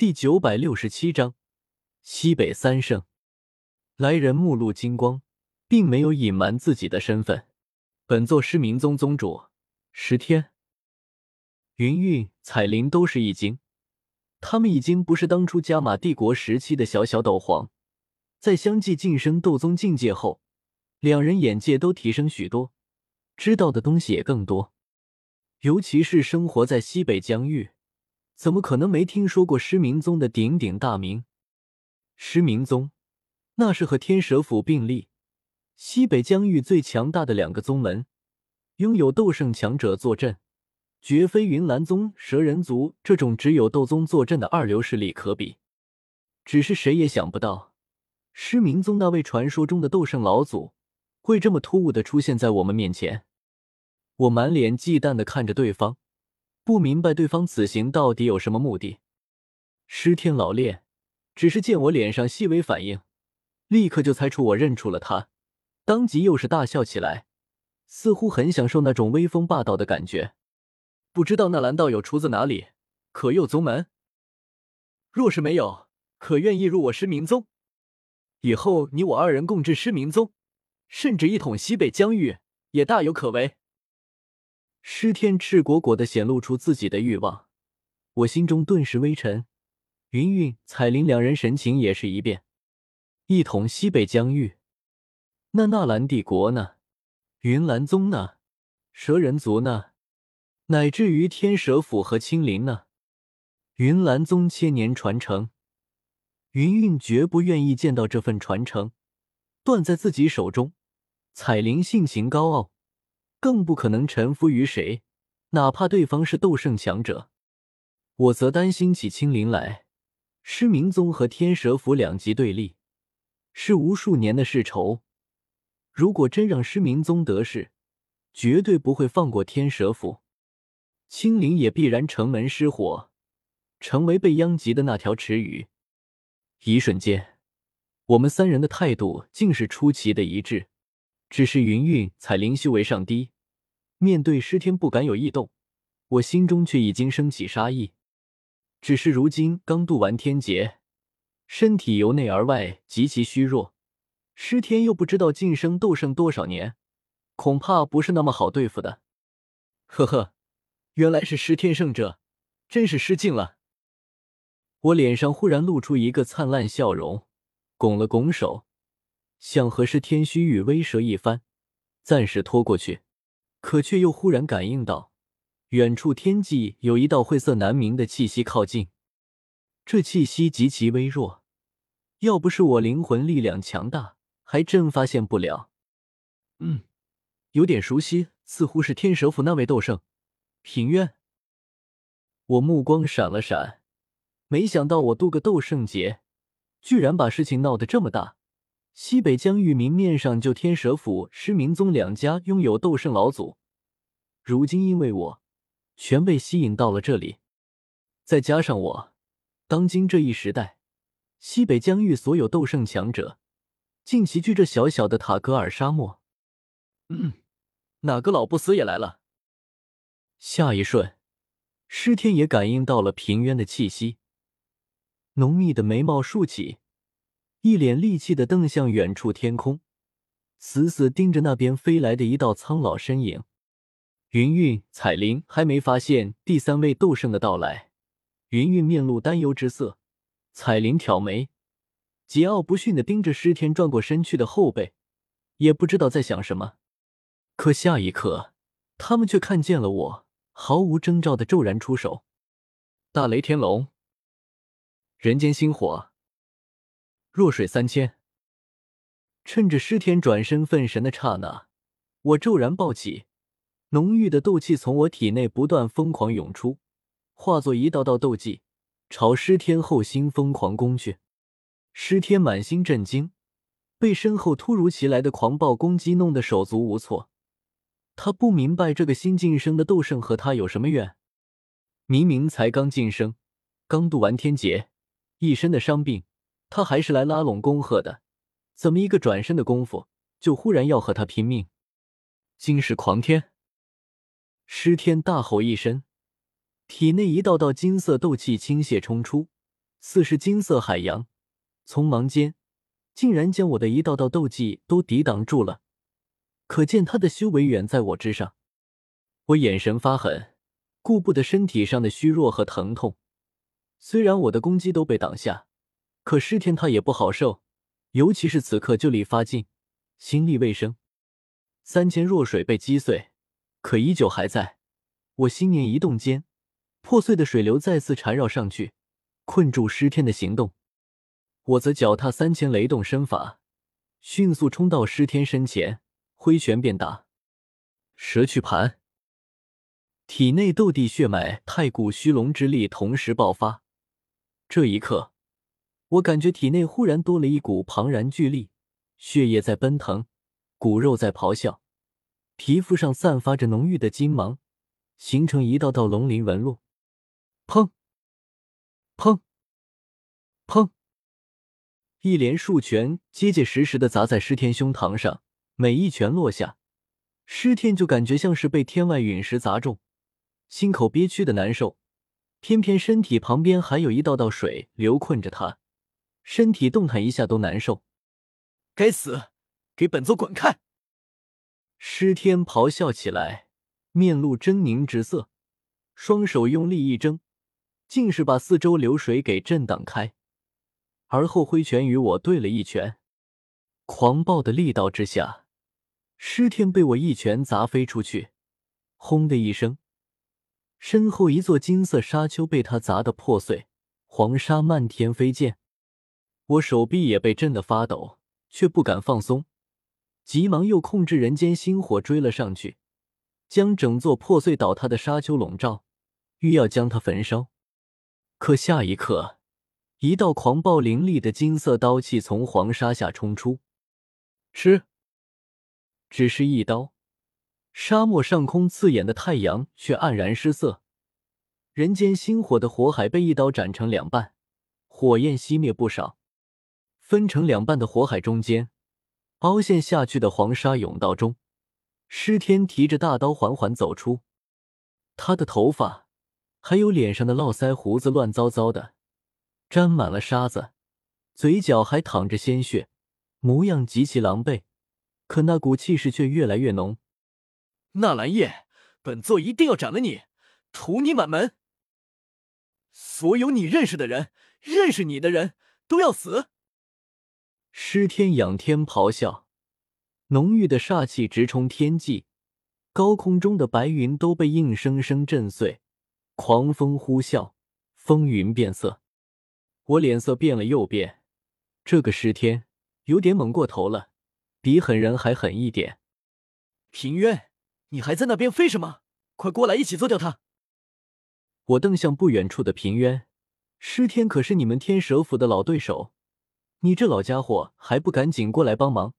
第九百六十七章西北三圣。来人目露金光，并没有隐瞒自己的身份。本座失明宗宗主石天。云韵、彩铃都是一惊，他们已经不是当初加玛帝国时期的小小斗皇，在相继晋升斗宗境界后，两人眼界都提升许多，知道的东西也更多。尤其是生活在西北疆域。怎么可能没听说过失明宗的鼎鼎大名？失明宗那是和天蛇府并立，西北疆域最强大的两个宗门，拥有斗圣强者坐镇，绝非云岚宗、蛇人族这种只有斗宗坐镇的二流势力可比。只是谁也想不到，失明宗那位传说中的斗圣老祖会这么突兀的出现在我们面前。我满脸忌惮的看着对方。不明白对方此行到底有什么目的。师天老练只是见我脸上细微反应，立刻就猜出我认出了他，当即又是大笑起来，似乎很享受那种威风霸道的感觉。不知道那蓝道友出自哪里，可有宗门？若是没有，可愿意入我失明宗？以后你我二人共治失明宗，甚至一统西北疆域，也大有可为。尸天赤果果的显露出自己的欲望，我心中顿时微沉。云云、彩铃两人神情也是一变。一统西北疆域，那纳兰帝国呢？云岚宗呢？蛇人族呢？乃至于天蛇府和青灵呢？云岚宗千年传承，云云绝不愿意见到这份传承断在自己手中。彩铃性情高傲。更不可能臣服于谁，哪怕对方是斗圣强者。我则担心起青灵来。失明宗和天蛇府两极对立，是无数年的世仇。如果真让失明宗得势，绝对不会放过天蛇府，青灵也必然城门失火，成为被殃及的那条池鱼。一瞬间，我们三人的态度竟是出奇的一致。只是云韵、彩铃修为上低，面对师天不敢有异动，我心中却已经升起杀意。只是如今刚渡完天劫，身体由内而外极其虚弱，师天又不知道晋升斗圣多少年，恐怕不是那么好对付的。呵呵，原来是师天圣者，真是失敬了。我脸上忽然露出一个灿烂笑容，拱了拱手。想和是天虚羽威慑一番，暂时拖过去，可却又忽然感应到远处天际有一道晦涩难明的气息靠近。这气息极其微弱，要不是我灵魂力量强大，还真发现不了。嗯，有点熟悉，似乎是天蛇府那位斗圣平渊。我目光闪了闪，没想到我渡个斗圣劫，居然把事情闹得这么大。西北疆域明面上就天蛇府、失明宗两家拥有斗圣老祖，如今因为我，全被吸引到了这里。再加上我，当今这一时代，西北疆域所有斗圣强者，竟齐聚这小小的塔格尔沙漠。嗯，哪个老不死也来了？下一瞬，师天也感应到了平渊的气息，浓密的眉毛竖起。一脸戾气的瞪向远处天空，死死盯着那边飞来的一道苍老身影。云韵、彩铃还没发现第三位斗圣的到来，云韵面露担忧之色，彩铃挑眉，桀骜不驯的盯着尸天转过身去的后背，也不知道在想什么。可下一刻，他们却看见了我，毫无征兆的骤然出手，大雷天龙，人间星火。弱水三千。趁着师天转身分神的刹那，我骤然暴起，浓郁的斗气从我体内不断疯狂涌出，化作一道道斗技，朝师天后心疯狂攻去。师天满心震惊，被身后突如其来的狂暴攻击弄得手足无措。他不明白这个新晋升的斗圣和他有什么怨，明明才刚晋升，刚渡完天劫，一身的伤病。他还是来拉拢恭贺的，怎么一个转身的功夫，就忽然要和他拼命？金石狂天，师天大吼一声，体内一道道金色斗气倾泻冲出，似是金色海洋，匆忙间竟然将我的一道道斗技都抵挡住了。可见他的修为远在我之上。我眼神发狠，顾不得身体上的虚弱和疼痛。虽然我的攻击都被挡下，可尸天他也不好受，尤其是此刻就力发尽，心力未生。三千弱水被击碎，可依旧还在。我心念一动间，破碎的水流再次缠绕上去，困住师天的行动。我则脚踏三千雷动身法，迅速冲到师天身前，挥拳便打。蛇去盘，体内斗帝血脉、太古虚龙之力同时爆发。这一刻，我感觉体内忽然多了一股庞然巨力，血液在奔腾，骨肉在咆哮。皮肤上散发着浓郁的金芒，形成一道道龙鳞纹路。砰！砰！砰！一连数拳结结实实的砸在尸天胸膛上，每一拳落下，尸天就感觉像是被天外陨石砸中，心口憋屈的难受。偏偏身体旁边还有一道道水流困着他，身体动弹一下都难受。该死！给本座滚开！师天咆哮起来，面露狰狞之色，双手用力一挣，竟是把四周流水给震荡开，而后挥拳与我对了一拳。狂暴的力道之下，师天被我一拳砸飞出去，轰的一声，身后一座金色沙丘被他砸得破碎，黄沙漫天飞溅。我手臂也被震得发抖，却不敢放松。急忙又控制人间星火追了上去，将整座破碎倒塌的沙丘笼罩，欲要将它焚烧。可下一刻，一道狂暴凌厉的金色刀气从黄沙下冲出，吃！只是一刀，沙漠上空刺眼的太阳却黯然失色，人间星火的火海被一刀斩成两半，火焰熄灭不少，分成两半的火海中间。凹陷下去的黄沙甬道中，施天提着大刀缓缓走出。他的头发还有脸上的络腮胡子乱糟糟的，沾满了沙子，嘴角还淌着鲜血，模样极其狼狈。可那股气势却越来越浓。纳兰叶，本座一定要斩了你，屠你满门！所有你认识的人，认识你的人都要死！尸天仰天咆哮，浓郁的煞气直冲天际，高空中的白云都被硬生生震碎，狂风呼啸，风云变色。我脸色变了又变，这个尸天有点猛过头了，比狠人还狠一点。平渊，你还在那边飞什么？快过来一起做掉他！我瞪向不远处的平渊，尸天可是你们天蛇府的老对手。你这老家伙还不赶紧过来帮忙！